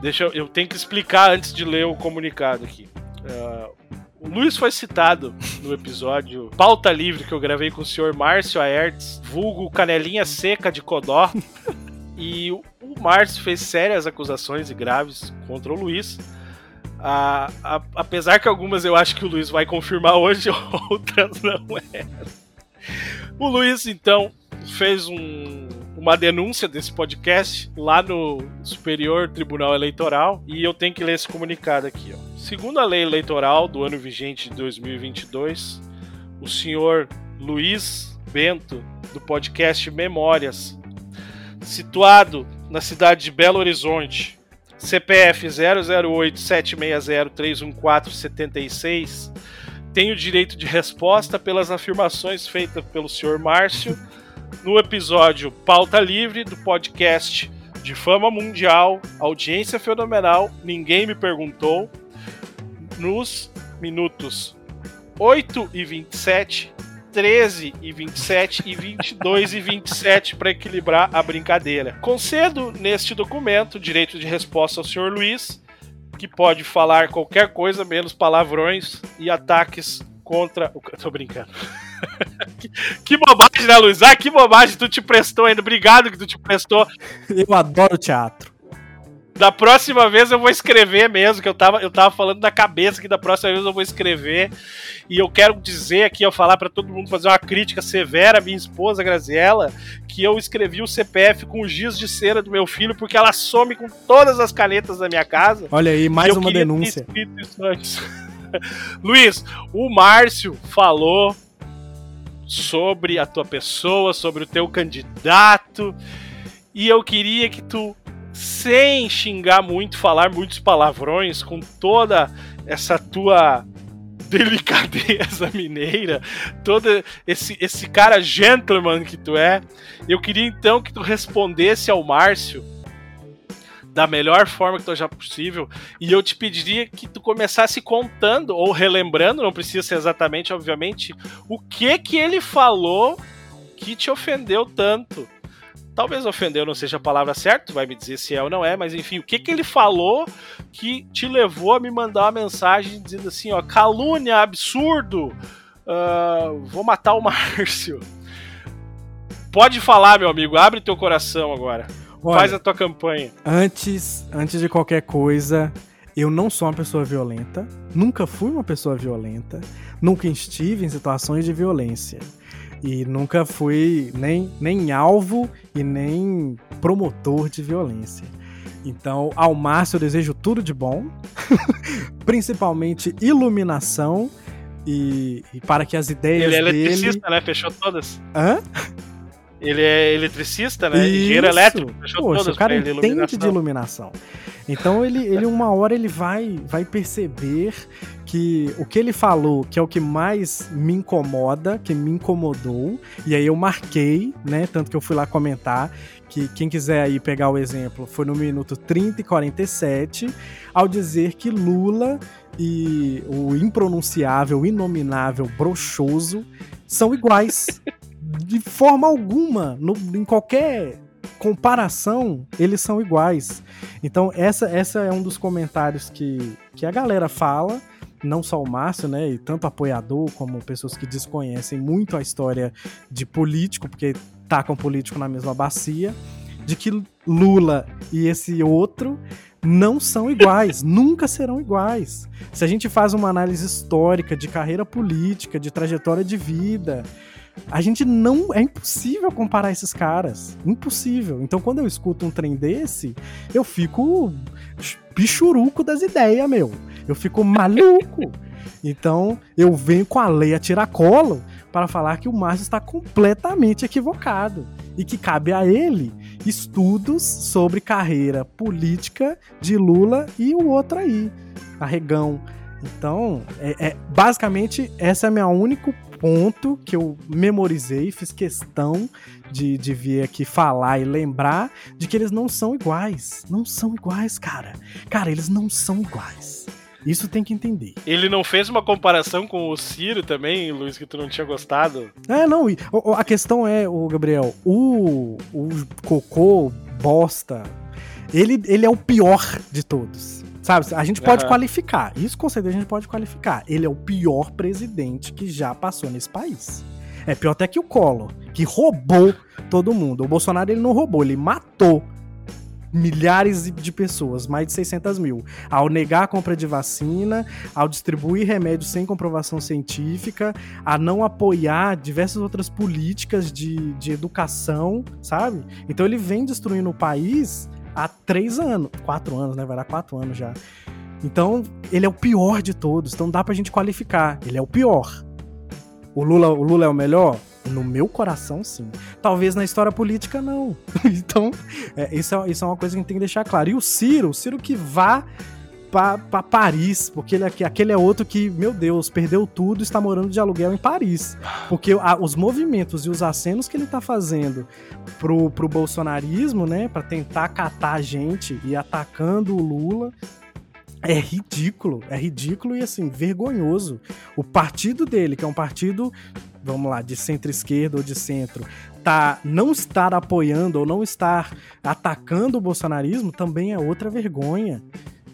Deixa eu. Eu tenho que explicar antes de ler o comunicado aqui. Ah, o Luiz foi citado no episódio Pauta Livre que eu gravei com o senhor Márcio Aertes, vulgo Canelinha Seca de Codó. E o Márcio fez sérias acusações e graves contra o Luiz. Ah, a- apesar que algumas eu acho que o Luiz vai confirmar hoje, outras não é. O Luiz, então, fez um- uma denúncia desse podcast lá no Superior Tribunal Eleitoral e eu tenho que ler esse comunicado aqui. Ó. Segundo a lei eleitoral do ano vigente de 2022, o senhor Luiz Bento, do podcast Memórias, situado na cidade de Belo Horizonte, CPF 008-760-314-76, tem o direito de resposta pelas afirmações feitas pelo senhor Márcio no episódio Pauta Livre do podcast de fama mundial, audiência fenomenal, ninguém me perguntou, nos minutos 8 e 27, 13 e 27 e 22 e 27 para equilibrar a brincadeira. Concedo neste documento direito de resposta ao senhor Luiz, que pode falar qualquer coisa menos palavrões e ataques contra o. Tô brincando. Que, que bobagem, né, Luiz? Ah, que bobagem, tu te prestou ainda. Obrigado que tu te prestou. Eu adoro teatro. Da próxima vez eu vou escrever mesmo, que eu tava, eu tava falando da cabeça que da próxima vez eu vou escrever. E eu quero dizer aqui, eu falar pra todo mundo fazer uma crítica severa à minha esposa Graziella, que eu escrevi o CPF com o giz de cera do meu filho, porque ela some com todas as canetas da minha casa. Olha aí, mais uma denúncia. Luiz, o Márcio falou sobre a tua pessoa, sobre o teu candidato, e eu queria que tu, sem xingar muito, falar muitos palavrões, com toda essa tua delicadeza mineira, todo esse, esse cara gentleman que tu é, eu queria então que tu respondesse ao Márcio da melhor forma que tu já possível. E eu te pediria que tu começasse contando ou relembrando, não precisa ser exatamente, obviamente, o que que ele falou que te ofendeu tanto. Talvez ofendeu não seja a palavra certa, vai me dizer se é ou não é, mas enfim, o que que ele falou que te levou a me mandar uma mensagem dizendo assim, ó, calúnia, absurdo, ah, vou matar o Márcio. Pode falar, meu amigo, abre teu coração agora. Olha, Faz a tua campanha. antes, antes de qualquer coisa, eu não sou uma pessoa violenta. Nunca fui uma pessoa violenta. Nunca estive em situações de violência. E nunca fui nem, nem alvo e nem promotor de violência. Então, ao Márcio eu desejo tudo de bom, principalmente iluminação e, e para que as ideias Ele é dele... eletricista, né? Fechou todas. Hã? Ele é eletricista, né? Engenheiro Isso. elétrico. Fechou Poxa, o cara entende de iluminação. Então ele, ele uma hora ele vai, vai perceber que o que ele falou, que é o que mais me incomoda, que me incomodou, e aí eu marquei, né? Tanto que eu fui lá comentar que quem quiser aí pegar o exemplo, foi no minuto 30 e 47, ao dizer que Lula e o impronunciável, inominável, brochoso são iguais. De forma alguma, no- em qualquer comparação, eles são iguais. Então, essa, essa é um dos comentários que, que a galera fala, não só o Márcio, né, e tanto apoiador como pessoas que desconhecem muito a história de político, porque tacam político na mesma bacia, de que Lula e esse outro não são iguais, nunca serão iguais. Se a gente faz uma análise histórica de carreira política, de trajetória de vida, a gente não. É impossível comparar esses caras. Impossível. Então, quando eu escuto um trem desse, eu fico pichuruco das ideias, meu. Eu fico maluco. Então, eu venho com a lei a tiracolo para falar que o Márcio está completamente equivocado e que cabe a ele estudos sobre carreira política de Lula e o outro aí, Arregão. Então, é, é, basicamente, esse é meu único ponto que eu memorizei, fiz questão de, de vir aqui falar e lembrar de que eles não são iguais. Não são iguais, cara. Cara, eles não são iguais. Isso tem que entender. Ele não fez uma comparação com o Ciro também, Luiz, que tu não tinha gostado? É, não. A questão é, o Gabriel, o, o Cocô, bosta, ele, ele é o pior de todos. Sabe? A gente pode uhum. qualificar. Isso com certeza a gente pode qualificar. Ele é o pior presidente que já passou nesse país. É pior até que o Collor, que roubou todo mundo. O Bolsonaro ele não roubou, ele matou milhares de pessoas, mais de 600 mil, ao negar a compra de vacina, ao distribuir remédios sem comprovação científica, a não apoiar diversas outras políticas de, de educação, sabe? Então ele vem destruindo o país há três anos, quatro anos, né? Vai dar quatro anos já. Então, ele é o pior de todos, então dá pra gente qualificar. Ele é o pior. O Lula, o Lula é o melhor? No meu coração, sim. Talvez na história política, não. então, é, isso, é, isso é uma coisa que a gente tem que deixar claro. E o Ciro, o Ciro que vá para Paris, porque ele, aquele é outro que, meu Deus, perdeu tudo e está morando de aluguel em Paris. Porque a, os movimentos e os acenos que ele está fazendo pro, pro bolsonarismo, né, para tentar catar a gente e atacando o Lula, é ridículo, é ridículo e assim, vergonhoso. O partido dele, que é um partido, vamos lá, de centro-esquerda ou de centro, tá não estar apoiando ou não estar atacando o bolsonarismo também é outra vergonha.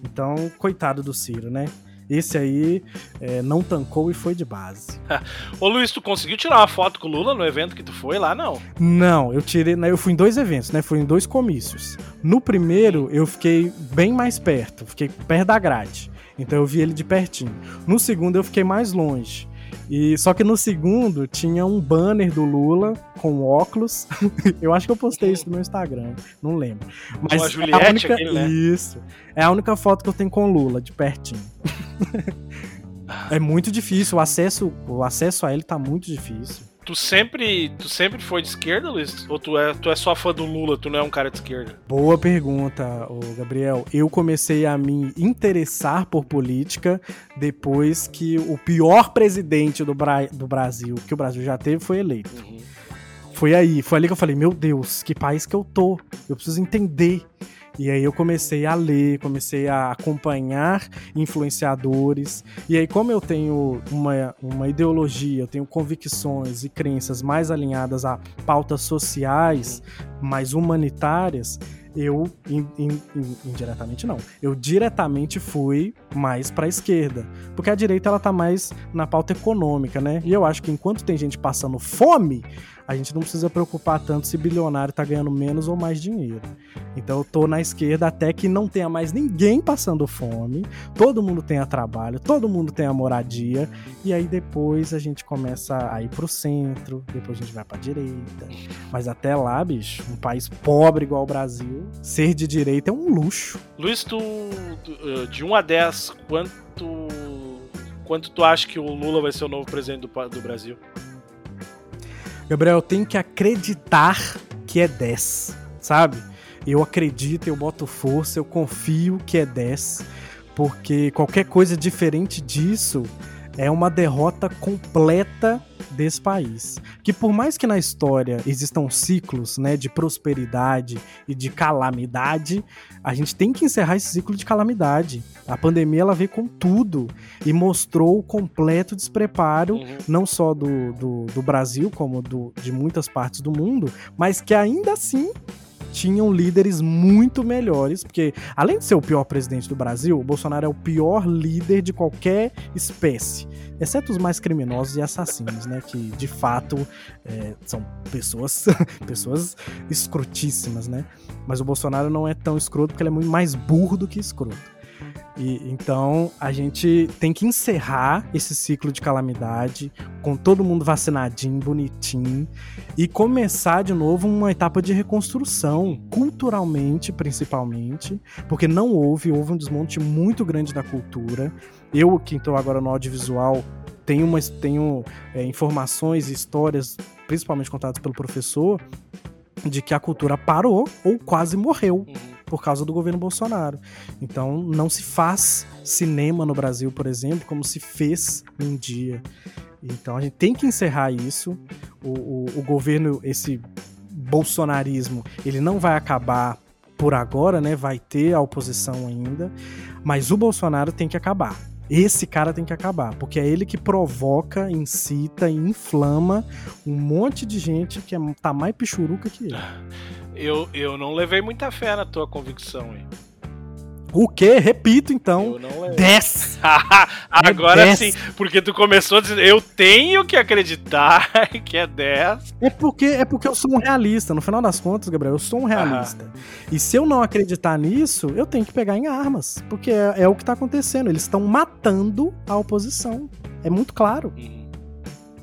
Então, coitado do Ciro, né? Esse aí é, não tancou e foi de base. Ô Luiz, tu conseguiu tirar uma foto com o Lula no evento que tu foi lá, não? Não, eu tirei. Né, eu fui em dois eventos, né? Fui em dois comícios. No primeiro, eu fiquei bem mais perto, fiquei perto da grade. Então eu vi ele de pertinho. No segundo, eu fiquei mais longe. E só que no segundo tinha um banner do Lula com óculos. eu acho que eu postei isso no meu Instagram, não lembro. Mas Juliette, é a única... aquele, né? Isso. É a única foto que eu tenho com o Lula, de pertinho. é muito difícil, o acesso, o acesso a ele tá muito difícil. Tu sempre, tu sempre foi de esquerda, Luiz? Ou tu é, tu é só fã do Lula, tu não é um cara de esquerda? Boa pergunta, o Gabriel. Eu comecei a me interessar por política depois que o pior presidente do, Bra do Brasil, que o Brasil já teve, foi eleito. Uhum. Foi aí, foi ali que eu falei, meu Deus, que país que eu tô. Eu preciso entender e aí eu comecei a ler, comecei a acompanhar influenciadores. E aí, como eu tenho uma, uma ideologia, eu tenho convicções e crenças mais alinhadas a pautas sociais, mais humanitárias, eu in, in, in, indiretamente não, eu diretamente fui mais para a esquerda, porque a direita ela tá mais na pauta econômica, né? E eu acho que enquanto tem gente passando fome, a gente não precisa preocupar tanto se bilionário tá ganhando menos ou mais dinheiro. Então eu tô na esquerda até que não tenha mais ninguém passando fome, todo mundo tenha trabalho, todo mundo tenha moradia, e aí depois a gente começa a ir pro centro, depois a gente vai pra direita. Mas até lá, bicho, um país pobre igual o Brasil, ser de direita é um luxo. Luiz, tu, eh, de 1 a 10, quanto quanto tu acha que o Lula vai ser o novo presidente do, do Brasil? Gabriel, eu tenho que acreditar que é 10, sabe? Eu acredito, eu boto força, eu confio que é 10, porque qualquer coisa diferente disso é uma derrota completa desse país. Que por mais que na história existam ciclos, né, de prosperidade e de calamidade, a gente tem que encerrar esse ciclo de calamidade. A pandemia ela veio com tudo e mostrou o completo despreparo, uhum. não só do, do, do Brasil, como do, de muitas partes do mundo, mas que ainda assim tinham líderes muito melhores, porque além de ser o pior presidente do Brasil, o Bolsonaro é o pior líder de qualquer espécie, exceto os mais criminosos e assassinos, né? Que de fato é, são pessoas, pessoas escrotíssimas, né? Mas o Bolsonaro não é tão escroto porque ele é muito mais burro do que escroto. E, então a gente tem que encerrar esse ciclo de calamidade com todo mundo vacinadinho, bonitinho e começar de novo uma etapa de reconstrução, culturalmente principalmente, porque não houve, houve um desmonte muito grande da cultura. Eu que estou agora no audiovisual tenho, uma, tenho é, informações e histórias, principalmente contadas pelo professor, de que a cultura parou ou quase morreu. Uhum por causa do governo Bolsonaro. Então não se faz cinema no Brasil, por exemplo, como se fez um dia. Então a gente tem que encerrar isso. O, o, o governo, esse bolsonarismo, ele não vai acabar por agora, né? Vai ter a oposição ainda, mas o Bolsonaro tem que acabar. Esse cara tem que acabar, porque é ele que provoca, incita inflama um monte de gente que é, tá mais pichuruca que ele. Eu, eu não levei muita fé na tua convicção, hein? O quê? Repito então. 10. Agora é sim, porque tu começou dizendo eu tenho que acreditar que é 10. É porque, é porque eu sou um realista. No final das contas, Gabriel, eu sou um realista. E se eu não acreditar nisso, eu tenho que pegar em armas. Porque é, é o que tá acontecendo. Eles estão matando a oposição. É muito claro. Uhum.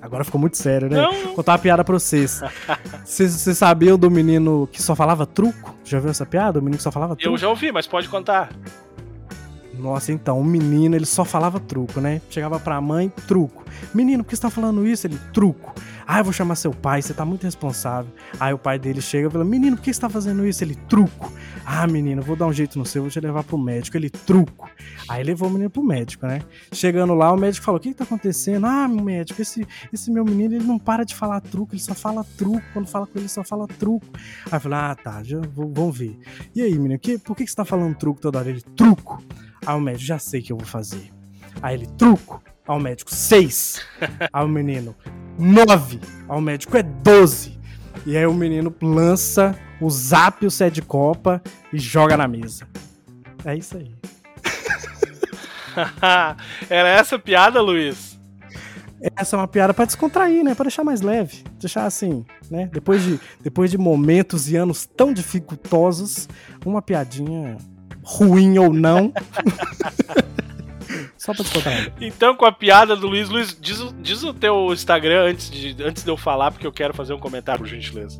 Agora ficou muito sério, né? Não. Contar uma piada pra vocês. Vocês sabiam do menino que só falava truco? Já viu essa piada? O menino que só falava truco? Eu já ouvi, mas pode contar. Nossa, então, o menino, ele só falava truco, né? Chegava pra mãe, truco. Menino, por que você tá falando isso? Ele, truco. Ah, eu vou chamar seu pai, você tá muito responsável. Aí o pai dele chega e fala: Menino, por que você tá fazendo isso? Ele, truco. Ah, menino, vou dar um jeito no seu, vou te levar pro médico. Ele, truco. Aí levou o menino pro médico, né? Chegando lá, o médico falou: O que, que tá acontecendo? Ah, meu médico, esse, esse meu menino, ele não para de falar truco, ele só fala truco. Quando fala com ele, só fala truco. Aí eu falei: Ah, tá, já, vamos ver. E aí, menino, que, por que, que você tá falando truco toda hora? Ele, truco. Aí o médico, já sei o que eu vou fazer. Aí ele, truco. Ao médico, seis. Aí o menino, 9 ao médico é 12. E aí o menino lança o zap, o set de copa e joga na mesa. É isso aí. Era essa a piada, Luiz? Essa é uma piada para descontrair, né? Para deixar mais leve, deixar assim, né? Depois de, depois de momentos e anos tão dificultosos, uma piadinha ruim ou não. Só pra descontrair. Então, com a piada do Luiz, Luiz, diz, diz o teu Instagram antes de, antes de eu falar, porque eu quero fazer um comentário, por gentileza.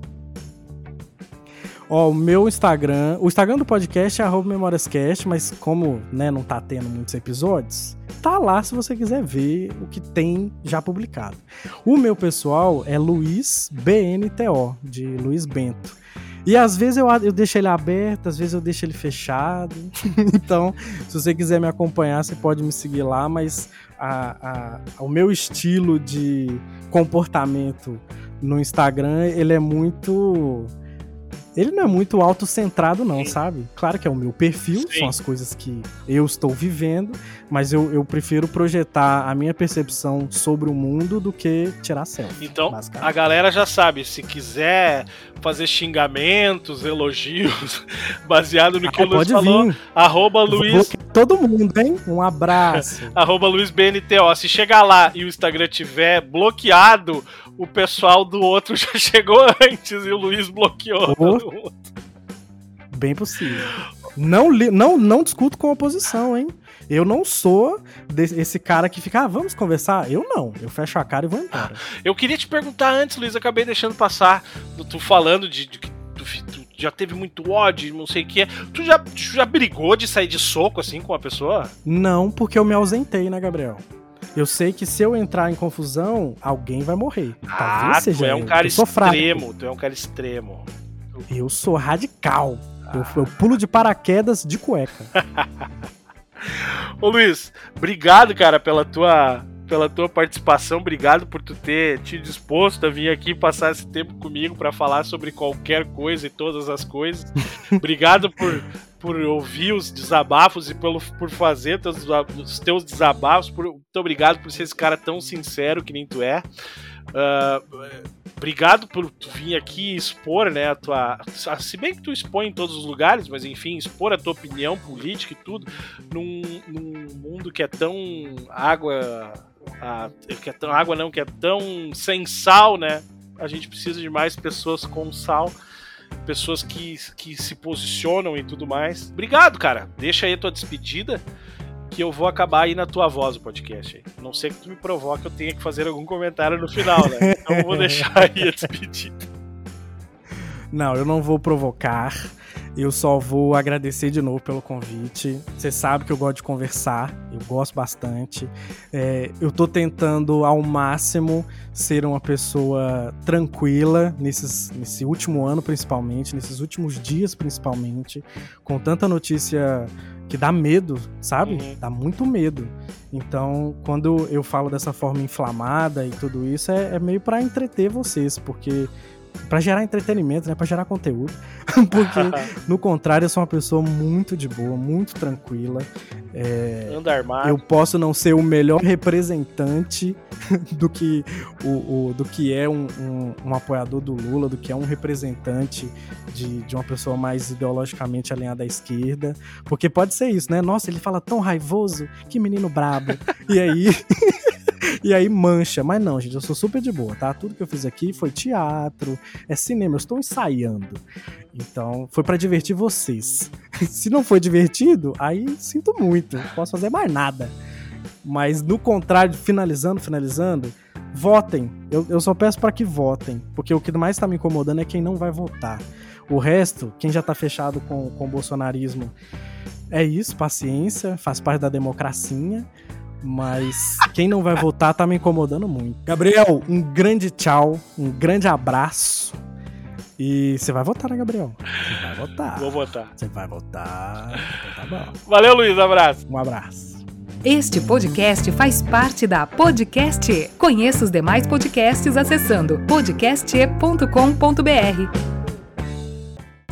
Ó, o meu Instagram, o Instagram do podcast é memóriascast, mas como, né, não tá tendo muitos episódios, tá lá se você quiser ver o que tem já publicado. O meu pessoal é Luiz BNTO, de Luiz Bento. E às vezes eu, eu deixo ele aberto, às vezes eu deixo ele fechado. então, se você quiser me acompanhar, você pode me seguir lá, mas a, a, o meu estilo de comportamento no Instagram, ele é muito ele não é muito autocentrado, não, Sim. sabe? Claro que é o meu perfil, Sim. são as coisas que eu estou vivendo, mas eu, eu prefiro projetar a minha percepção sobre o mundo do que tirar selfie. Então, a galera já sabe, se quiser fazer xingamentos, elogios, baseado no que ah, o Luiz falou, vir. arroba Luiz... Todo mundo, hein? Um abraço. arroba Luiz BNTO. Se chegar lá e o Instagram tiver bloqueado, o pessoal do outro já chegou antes e o Luiz bloqueou. Oh. Bem possível. Não, não, não discuto com a oposição, hein? Eu não sou esse cara que fica, ah, vamos conversar? Eu não. Eu fecho a cara e vou embora. Eu queria te perguntar antes, Luiz, acabei deixando passar. Tu falando de, de que tu, já teve muito ódio, não sei o que. Tu já, tu já brigou de sair de soco assim com a pessoa? Não, porque eu me ausentei, né, Gabriel? Eu sei que se eu entrar em confusão, alguém vai morrer. Talvez ah, seja tu é um cara extremo, tu é um cara extremo. Eu sou radical. Ah. Eu, eu pulo de paraquedas de cueca. Ô Luiz, obrigado, cara, pela tua pela tua participação, obrigado por tu ter te disposto a vir aqui passar esse tempo comigo para falar sobre qualquer coisa e todas as coisas. obrigado por, por ouvir os desabafos e pelo, por fazer teus, os teus desabafos. Por, muito obrigado por ser esse cara tão sincero que nem tu é. Uh, obrigado por vir aqui expor, né, a tua. Se bem que tu expõe em todos os lugares, mas enfim, expor a tua opinião política e tudo, num, num mundo que é tão água. A, que é tão água não, que é tão sem sal, né? A gente precisa de mais pessoas com sal pessoas que, que se posicionam e tudo mais. Obrigado, cara. Deixa aí a tua despedida que eu vou acabar aí na tua voz o podcast. Aí. Não sei que tu me provoque, eu tenha que fazer algum comentário no final, né? Então eu vou deixar aí a despedida. Não, eu não vou provocar. Eu só vou agradecer de novo pelo convite. Você sabe que eu gosto de conversar, eu gosto bastante. É, eu tô tentando ao máximo ser uma pessoa tranquila nesses, nesse último ano, principalmente, nesses últimos dias, principalmente, com tanta notícia que dá medo, sabe? Uhum. Dá muito medo. Então, quando eu falo dessa forma inflamada e tudo isso, é, é meio para entreter vocês, porque para gerar entretenimento, né, para gerar conteúdo, porque no contrário eu sou uma pessoa muito de boa, muito tranquila. É, Anda armado. Eu posso não ser o melhor representante do que o, o do que é um, um, um, apoiador do Lula, do que é um representante de, de uma pessoa mais ideologicamente alinhada à esquerda, porque pode ser isso, né? Nossa, ele fala tão raivoso, que menino brabo. e aí e aí mancha. Mas não, gente, eu sou super de boa, tá? Tudo que eu fiz aqui foi teatro, é cinema, eu estou ensaiando. Então, foi para divertir vocês. Se não foi divertido, aí sinto muito, não posso fazer mais nada. Mas no contrário, finalizando, finalizando, votem. Eu, eu só peço para que votem, porque o que mais tá me incomodando é quem não vai votar. O resto, quem já tá fechado com, com o bolsonarismo, é isso, paciência, faz parte da democracia. Mas quem não vai votar tá me incomodando muito. Gabriel, um grande tchau, um grande abraço. E você vai votar, né, Gabriel? Você vai votar. Vou votar. Você vai votar. Então tá bom. Valeu, Luiz. Um abraço. Um abraço. Este podcast faz parte da Podcast. Conheça os demais podcasts acessando podcast.com.br.